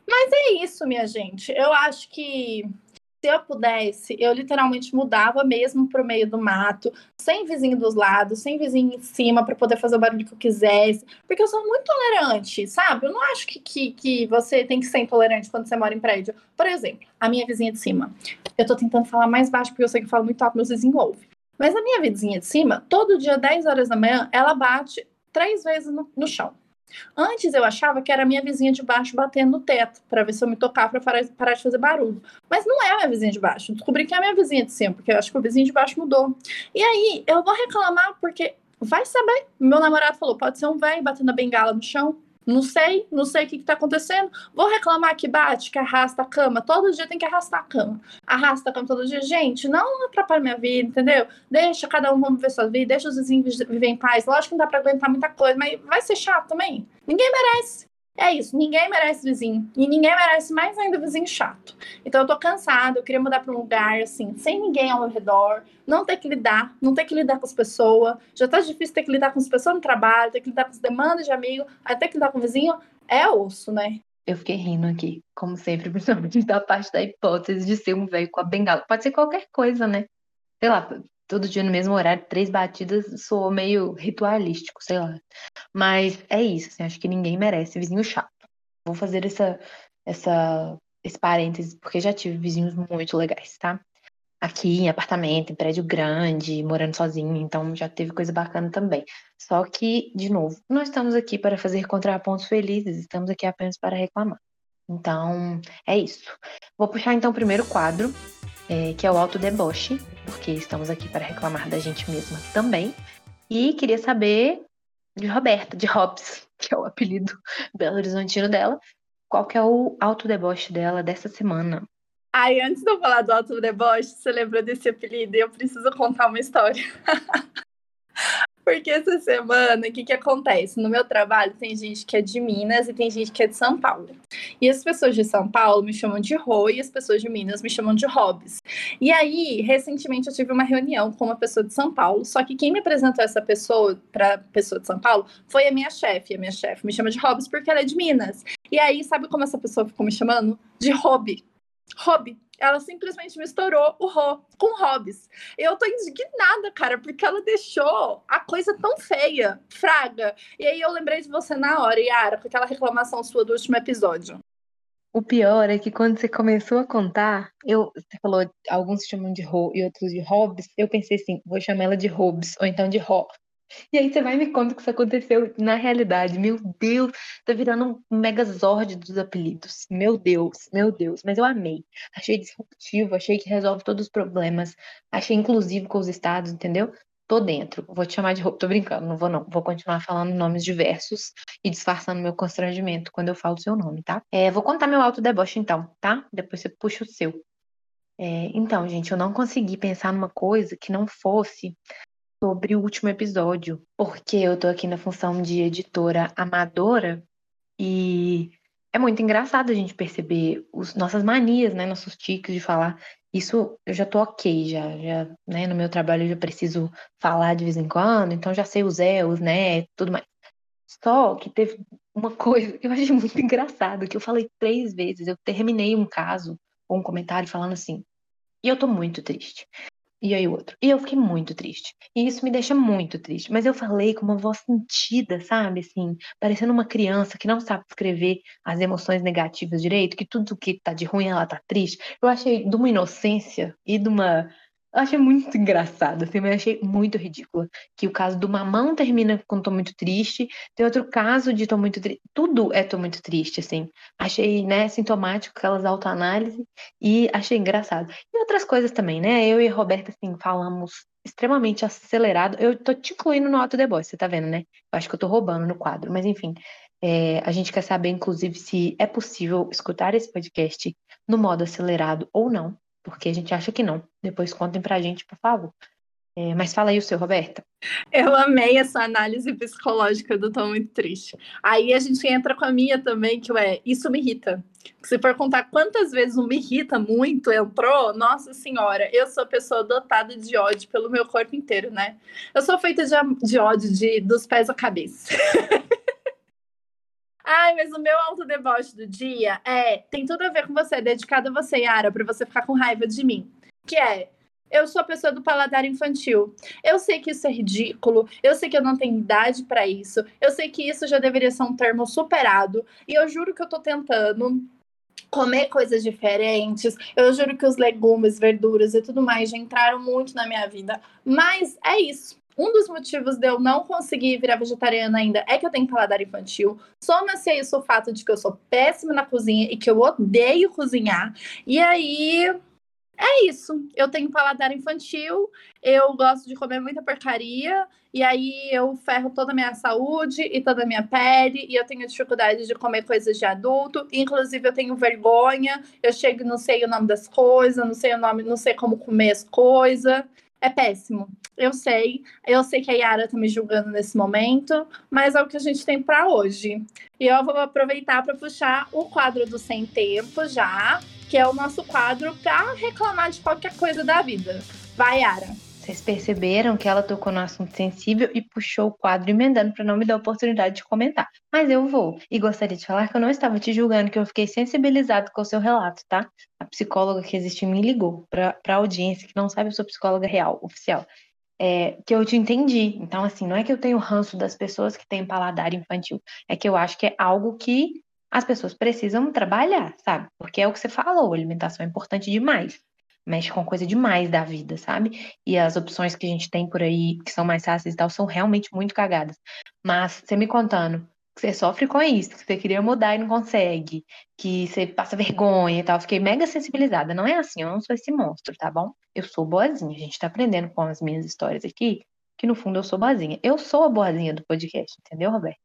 Mas é isso, minha gente. Eu acho que se eu pudesse, eu literalmente mudava mesmo pro meio do mato, sem vizinho dos lados, sem vizinho em cima, para poder fazer o barulho que eu quisesse. Porque eu sou muito tolerante, sabe? Eu não acho que, que, que você tem que ser intolerante quando você mora em prédio. Por exemplo, a minha vizinha de cima. Eu tô tentando falar mais baixo porque eu sei que eu falo muito alto, meus vizinhos ouvem. Mas a minha vizinha de cima, todo dia, 10 horas da manhã, ela bate três vezes no, no chão. Antes eu achava que era a minha vizinha de baixo batendo no teto, para ver se eu me tocava para parar de fazer barulho. Mas não é a minha vizinha de baixo. Eu descobri que é a minha vizinha de cima, porque eu acho que o vizinho de baixo mudou. E aí, eu vou reclamar porque vai saber. Meu namorado falou: pode ser um velho batendo a bengala no chão. Não sei, não sei o que, está acontecendo. Vou reclamar que bate, que arrasta a cama. Todo dia tem que arrastar a cama. Arrasta a cama todo dia. Gente, não atrapalha minha vida, entendeu? Deixa cada um viver sua vida, deixa os vizinhos viver em paz. Lógico que não dá para aguentar muita coisa, mas vai ser chato também. Ninguém merece. É isso, ninguém merece vizinho. E ninguém merece mais ainda vizinho chato. Então eu tô cansada, eu queria mudar para um lugar, assim, sem ninguém ao meu redor, não ter que lidar, não ter que lidar com as pessoas. Já tá difícil ter que lidar com as pessoas no trabalho, ter que lidar com as demandas de amigo, até que lidar com o vizinho é osso, né? Eu fiquei rindo aqui, como sempre, principalmente da parte da hipótese de ser um velho com a bengala. Pode ser qualquer coisa, né? Sei lá, todo dia no mesmo horário, três batidas, soou meio ritualístico, sei lá. Mas é isso, assim, acho que ninguém merece vizinho chato. Vou fazer essa, essa, esse parênteses, porque já tive vizinhos muito legais, tá? Aqui em apartamento, em prédio grande, morando sozinho, então já teve coisa bacana também. Só que, de novo, nós estamos aqui para fazer contrapontos felizes, estamos aqui apenas para reclamar. Então, é isso. Vou puxar então o primeiro quadro, é, que é o autodeboche, porque estamos aqui para reclamar da gente mesma também. E queria saber de Roberta, de Hobbs, que é o apelido belo horizontino dela, qual que é o autodeboche dela dessa semana. Ai, antes de eu falar do autodeboche, você lembra desse apelido? Eu preciso contar uma história. Porque essa semana, o que, que acontece? No meu trabalho tem gente que é de Minas e tem gente que é de São Paulo. E as pessoas de São Paulo me chamam de Rô e as pessoas de Minas me chamam de Hobbs. E aí, recentemente eu tive uma reunião com uma pessoa de São Paulo, só que quem me apresentou essa pessoa para pessoa de São Paulo foi a minha chefe. A minha chefe me chama de Hobbs porque ela é de Minas. E aí, sabe como essa pessoa ficou me chamando? De Hobby. Hobby. Ela simplesmente misturou o Rô com Hobbes. Eu tô indignada, cara, porque ela deixou a coisa tão feia, fraga. E aí eu lembrei de você na hora, Yara, com aquela reclamação sua do último episódio. O pior é que quando você começou a contar, eu, você falou, alguns chamam de Rô e outros de Hobbes, eu pensei assim, vou chamar ela de Hobbes, ou então de Ró. E aí você vai e me conta que isso aconteceu na realidade. Meu Deus, tá virando um megazord dos apelidos. Meu Deus, meu Deus. Mas eu amei. Achei disruptivo, achei que resolve todos os problemas. Achei inclusivo com os estados, entendeu? Tô dentro. Vou te chamar de roupa. Tô brincando, não vou não. Vou continuar falando nomes diversos e disfarçando meu constrangimento quando eu falo o seu nome, tá? É, vou contar meu alto deboche então, tá? Depois você puxa o seu. É, então, gente, eu não consegui pensar numa coisa que não fosse sobre o último episódio, porque eu tô aqui na função de editora amadora e é muito engraçado a gente perceber os nossas manias, né, nossos tiques de falar. Isso eu já tô ok, já, já, né, no meu trabalho eu já preciso falar de vez em quando, então já sei os é, os né, tudo mais. Só que teve uma coisa que eu achei muito engraçado, que eu falei três vezes, eu terminei um caso ou um comentário falando assim, e eu tô muito triste. E aí o outro. E eu fiquei muito triste. E isso me deixa muito triste. Mas eu falei com uma voz sentida, sabe? Assim, parecendo uma criança que não sabe escrever as emoções negativas direito, que tudo que tá de ruim ela tá triste. Eu achei de uma inocência e de uma eu achei muito engraçado, assim, mas achei muito ridículo. Que o caso do mamão termina com tô muito triste, tem outro caso de tô muito triste. Tudo é tô muito triste, assim. Achei, né, sintomático aquelas autoanálises e achei engraçado. E outras coisas também, né? Eu e a Roberta, assim, falamos extremamente acelerado. Eu tô te incluindo no auto deboche, você tá vendo, né? Eu acho que eu tô roubando no quadro, mas enfim. É, a gente quer saber, inclusive, se é possível escutar esse podcast no modo acelerado ou não porque a gente acha que não. Depois contem pra gente, por favor. É, mas fala aí o seu, Roberta. Eu amei essa análise psicológica do Tô Muito Triste. Aí a gente entra com a minha também, que é Isso Me Irrita. Se for contar quantas vezes o Me Irrita muito entrou, nossa senhora, eu sou pessoa dotada de ódio pelo meu corpo inteiro, né? Eu sou feita de, de ódio de, dos pés à cabeça. Ai, mas o meu autodeboche do dia é. Tem tudo a ver com você, dedicado a você, Yara, para você ficar com raiva de mim. Que é. Eu sou a pessoa do paladar infantil. Eu sei que isso é ridículo. Eu sei que eu não tenho idade para isso. Eu sei que isso já deveria ser um termo superado. E eu juro que eu tô tentando comer coisas diferentes. Eu juro que os legumes, verduras e tudo mais já entraram muito na minha vida. Mas é isso. Um dos motivos de eu não conseguir virar vegetariana ainda é que eu tenho paladar infantil. Soma-se a isso o fato de que eu sou péssima na cozinha e que eu odeio cozinhar. E aí é isso. Eu tenho paladar infantil, eu gosto de comer muita porcaria, e aí eu ferro toda a minha saúde e toda a minha pele, e eu tenho dificuldade de comer coisas de adulto. Inclusive, eu tenho vergonha, eu chego e não sei o nome das coisas, não sei o nome, não sei como comer as coisas. É péssimo. Eu sei. Eu sei que a Yara tá me julgando nesse momento, mas é o que a gente tem para hoje. E eu vou aproveitar para puxar o quadro do Sem Tempo já, que é o nosso quadro para reclamar de qualquer coisa da vida. Vai, Yara. Vocês perceberam que ela tocou no assunto sensível e puxou o quadro emendando para não me dar oportunidade de comentar. Mas eu vou. E gostaria de falar que eu não estava te julgando, que eu fiquei sensibilizado com o seu relato, tá? A psicóloga que existe mim ligou para a audiência que não sabe, eu sou psicóloga real, oficial. É, que eu te entendi. Então, assim, não é que eu tenho ranço das pessoas que têm paladar infantil, é que eu acho que é algo que as pessoas precisam trabalhar, sabe? Porque é o que você falou, alimentação é importante demais mexe com coisa demais da vida, sabe? E as opções que a gente tem por aí, que são mais fáceis e tal, são realmente muito cagadas. Mas você me contando que você sofre com isso, que você queria mudar e não consegue, que você passa vergonha e tal, fiquei mega sensibilizada. Não é assim, eu não sou esse monstro, tá bom? Eu sou boazinha. A gente tá aprendendo com as minhas histórias aqui, que no fundo eu sou boazinha. Eu sou a boazinha do podcast, entendeu, Roberto?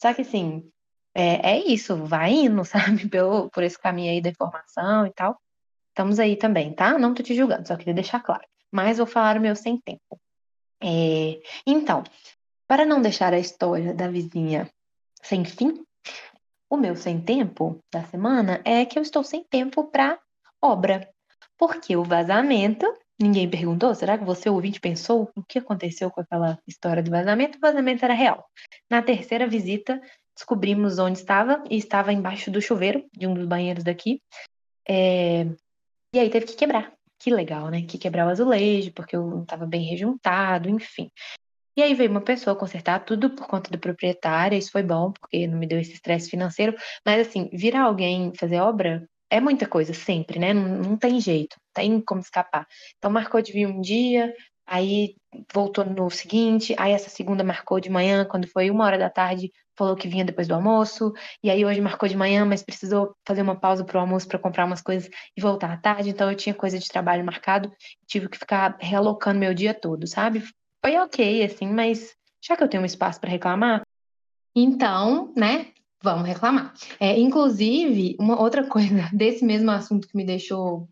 Só que assim, é, é isso, vai indo, sabe, pelo, por esse caminho aí da informação e tal. Estamos aí também, tá? Não tô te julgando, só queria deixar claro. Mas vou falar o meu sem tempo. É... Então, para não deixar a história da vizinha sem fim, o meu sem tempo da semana é que eu estou sem tempo para obra. Porque o vazamento, ninguém perguntou, será que você ouvinte pensou o que aconteceu com aquela história do vazamento? O vazamento era real. Na terceira visita, descobrimos onde estava e estava embaixo do chuveiro de um dos banheiros daqui. É, e aí teve que quebrar. Que legal, né? Que quebrar o azulejo, porque eu não estava bem rejuntado, enfim. E aí veio uma pessoa consertar tudo por conta do proprietário, isso foi bom, porque não me deu esse estresse financeiro. Mas assim, virar alguém fazer obra é muita coisa, sempre, né? Não, não tem jeito, não tem como escapar. Então marcou de vir um dia, Aí voltou no seguinte, aí essa segunda marcou de manhã, quando foi uma hora da tarde, falou que vinha depois do almoço, e aí hoje marcou de manhã, mas precisou fazer uma pausa pro almoço para comprar umas coisas e voltar à tarde, então eu tinha coisa de trabalho marcado, tive que ficar realocando meu dia todo, sabe? Foi ok, assim, mas já que eu tenho um espaço para reclamar, então, né, vamos reclamar. É, inclusive, uma outra coisa desse mesmo assunto que me deixou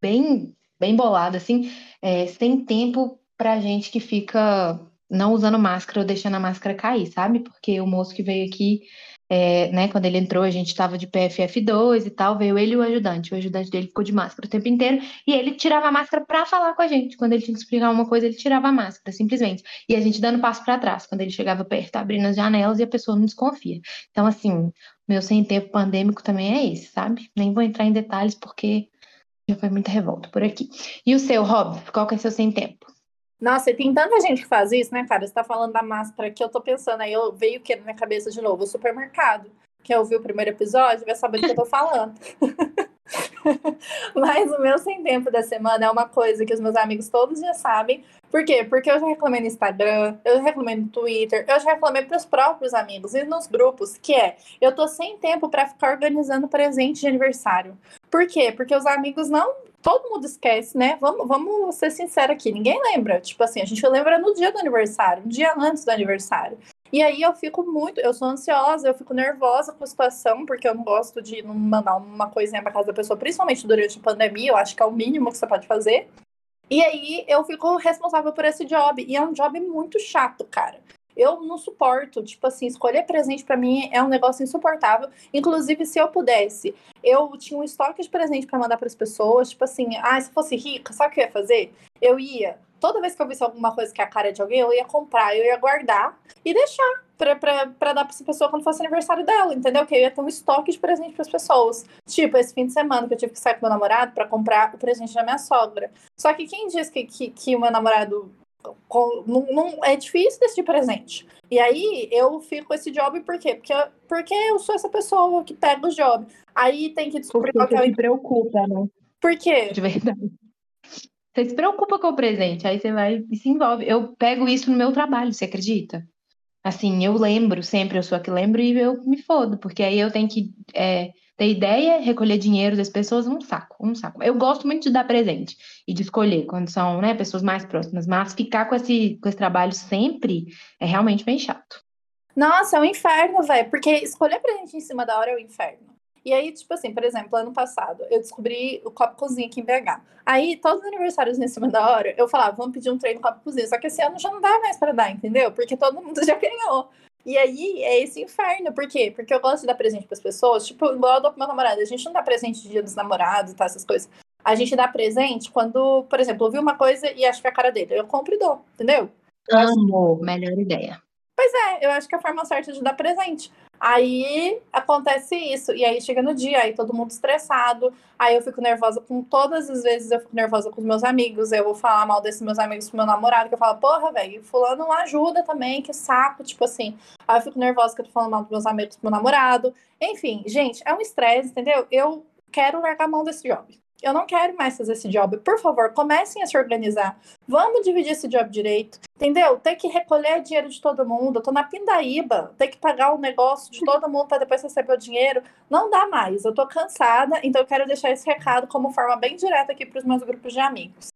bem, bem bolada, assim, é, sem tempo pra gente que fica não usando máscara ou deixando a máscara cair, sabe? Porque o moço que veio aqui, é, né, quando ele entrou, a gente estava de PFF2 e tal, veio ele e o ajudante. O ajudante dele ficou de máscara o tempo inteiro e ele tirava a máscara para falar com a gente. Quando ele tinha que explicar uma coisa, ele tirava a máscara, simplesmente. E a gente dando passo para trás. Quando ele chegava perto, abrindo as janelas e a pessoa não desconfia. Então, assim, meu sem tempo pandêmico também é esse, sabe? Nem vou entrar em detalhes porque já foi muita revolta por aqui. E o seu, Rob, qual que é seu sem tempo? Nossa, e tem tanta gente que faz isso, né, cara? Você tá falando da máscara que eu tô pensando, aí eu veio o que na minha cabeça de novo? O supermercado. Quem ouviu o primeiro episódio vai saber do que eu tô falando. Mas o meu sem tempo da semana é uma coisa que os meus amigos todos já sabem. Por quê? Porque eu já reclamei no Instagram, eu já reclamei no Twitter, eu já reclamei para os próprios amigos e nos grupos, que é, eu tô sem tempo para ficar organizando presente de aniversário. Por quê? Porque os amigos não todo mundo esquece, né? Vamos, vamos ser sinceros aqui, ninguém lembra. Tipo assim, a gente lembra no dia do aniversário, um dia antes do aniversário. E aí eu fico muito, eu sou ansiosa, eu fico nervosa com a situação, porque eu não gosto de não mandar uma coisinha pra casa da pessoa, principalmente durante a pandemia, eu acho que é o mínimo que você pode fazer. E aí eu fico responsável por esse job. E é um job muito chato, cara. Eu não suporto, tipo assim, escolher presente para mim é um negócio insuportável. Inclusive, se eu pudesse, eu tinha um estoque de presente para mandar para as pessoas, tipo assim, ah, se fosse rica, sabe o que eu ia fazer? Eu ia toda vez que eu visse alguma coisa que é a cara de alguém, eu ia comprar, eu ia guardar e deixar pra, pra, pra dar pra essa pessoa quando fosse aniversário dela, entendeu? Que eu ia ter um estoque de presente pras pessoas. Tipo, esse fim de semana que eu tive que sair com meu namorado para comprar o presente da minha sogra. Só que quem diz que, que, que o meu namorado não, não, é difícil decidir presente. E aí eu fico com esse job por quê? Porque, porque eu sou essa pessoa que pega o job. Aí tem que descobrir porque qual é o. preocupa, né? Por quê? De verdade. Você se preocupa com o presente, aí você vai e se envolve. Eu pego isso no meu trabalho, você acredita? Assim, eu lembro sempre, eu sou a que lembro e eu me fodo, porque aí eu tenho que é, ter ideia, recolher dinheiro das pessoas, um saco, um saco. Eu gosto muito de dar presente e de escolher quando são né, pessoas mais próximas, mas ficar com esse, com esse trabalho sempre é realmente bem chato. Nossa, é um inferno, velho, porque escolher presente em cima da hora é um inferno. E aí, tipo assim, por exemplo, ano passado, eu descobri o copo cozinha aqui em BH. Aí, todos os aniversários em cima da hora, eu falava, vamos pedir um treino copo cozinha. Só que esse ano já não dá mais para dar, entendeu? Porque todo mundo já ganhou. E aí é esse inferno. Por quê? Porque eu gosto de dar presente para as pessoas. Tipo, igual eu dou pro meu namorado. A gente não dá presente de dia dos namorados e tal, essas coisas. A gente dá presente quando, por exemplo, eu vi uma coisa e acho que é a cara dele. Eu compro e dou, entendeu? Amo, melhor ideia. Pois é, eu acho que é a forma certa de dar presente. Aí acontece isso, e aí chega no dia, aí todo mundo estressado, aí eu fico nervosa com todas as vezes, eu fico nervosa com os meus amigos, eu vou falar mal desses meus amigos pro meu namorado, que eu falo, porra, velho, fulano ajuda também, que saco, tipo assim. Aí eu fico nervosa que eu tô falando mal dos meus amigos pro meu namorado. Enfim, gente, é um estresse, entendeu? Eu quero largar a mão desse job eu não quero mais fazer esse job. Por favor, comecem a se organizar. Vamos dividir esse job direito. Entendeu? Tem que recolher dinheiro de todo mundo. Eu tô na pindaíba. Tem que pagar o negócio de todo mundo para depois receber o dinheiro. Não dá mais. Eu tô cansada. Então eu quero deixar esse recado como forma bem direta aqui para os meus grupos de amigos.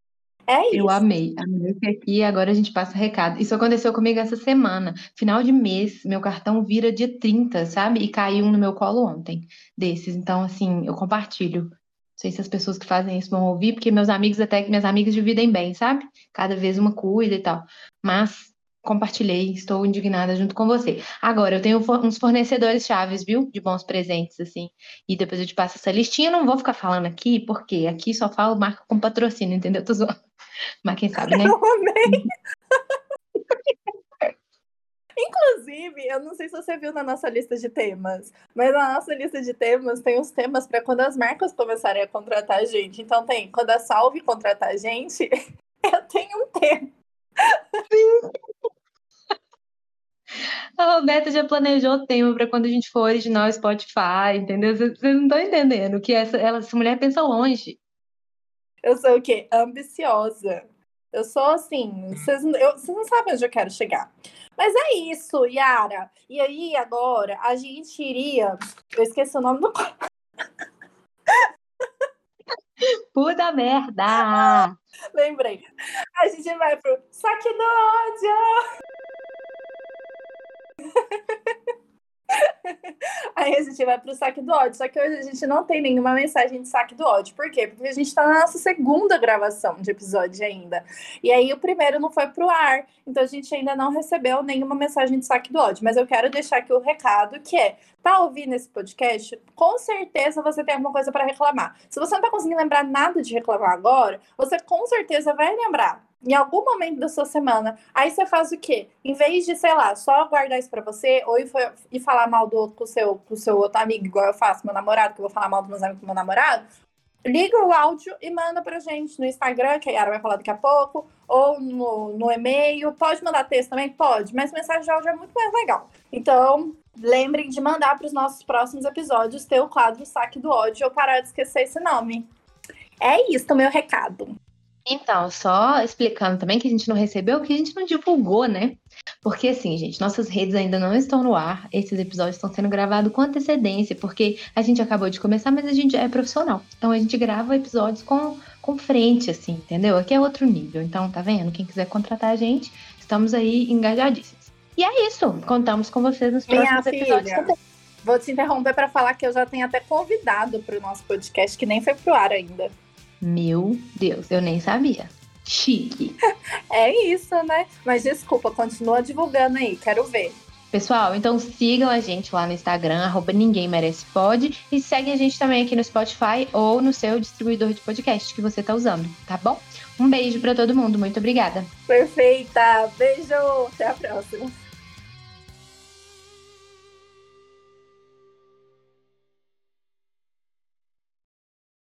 É isso. Eu amei. Amei que aqui agora a gente passa recado. Isso aconteceu comigo essa semana. Final de mês, meu cartão vira dia 30, sabe? E caiu um no meu colo ontem desses. Então, assim, eu compartilho sei se as pessoas que fazem isso vão ouvir, porque meus amigos, até que minhas amigas dividem bem, sabe? Cada vez uma cuida e tal. Mas compartilhei, estou indignada junto com você. Agora, eu tenho uns fornecedores chaves, viu? De bons presentes, assim. E depois eu te passo essa listinha. Eu não vou ficar falando aqui, porque aqui só falo marca com patrocínio, entendeu? Tô zoando. Mas quem sabe, né? Eu amei. Inclusive, eu não sei se você viu na nossa lista de temas, mas na nossa lista de temas tem os temas para quando as marcas começarem a contratar a gente. Então tem quando a Salve contratar a gente, eu tenho um tema. Sim. A Roberta já planejou o tema para quando a gente for original Spotify, entendeu? Vocês não estão entendendo que essa, ela, essa mulher pensa longe. Eu sou o quê? Ambiciosa. Eu sou assim, vocês, eu, vocês não sabem onde eu quero chegar. Mas é isso, Yara. E aí, agora, a gente iria. Eu esqueci o nome do. Puta merda! Lembrei. A gente vai pro saque do ódio! Aí a gente vai pro saque do ódio. Só que hoje a gente não tem nenhuma mensagem de saque do ódio. Por quê? Porque a gente tá na nossa segunda gravação de episódio ainda. E aí o primeiro não foi pro ar. Então a gente ainda não recebeu nenhuma mensagem de saque do ódio. Mas eu quero deixar aqui o recado que é: tá ouvindo esse podcast? Com certeza você tem alguma coisa para reclamar. Se você não tá conseguindo lembrar nada de reclamar agora, você com certeza vai lembrar em algum momento da sua semana. Aí você faz o quê? Em vez de, sei lá, só guardar isso pra você ou ir falar mal do outro com o seu, seu outro amigo, igual eu faço, meu namorado, que eu vou falar mal dos meus amigos com meu namorado, liga o áudio e manda pra gente no Instagram, que a Yara vai falar daqui a pouco, ou no, no e-mail. Pode mandar texto também? Pode, mas mensagem de áudio é muito mais legal. Então, lembrem de mandar para os nossos próximos episódios ter o quadro Saque do Ódio ou parar de esquecer esse nome. É isso, meu recado. Então, só explicando também que a gente não recebeu, que a gente não divulgou, né? Porque assim, gente, nossas redes ainda não estão no ar. Esses episódios estão sendo gravados com antecedência, porque a gente acabou de começar, mas a gente é profissional. Então a gente grava episódios com, com frente, assim, entendeu? Aqui é outro nível. Então, tá vendo? Quem quiser contratar a gente, estamos aí engajadíssimos. E é isso. Contamos com vocês nos próximos Minha episódios filha. também. Vou te interromper para falar que eu já tenho até convidado para o nosso podcast, que nem foi pro ar ainda. Meu Deus, eu nem sabia. Chique. É isso, né? Mas desculpa, continua divulgando aí, quero ver. Pessoal, então sigam a gente lá no Instagram, arroba Ninguém Merece Pod, e segue a gente também aqui no Spotify ou no seu distribuidor de podcast que você tá usando, tá bom? Um beijo para todo mundo, muito obrigada. Perfeita, beijo, até a próxima.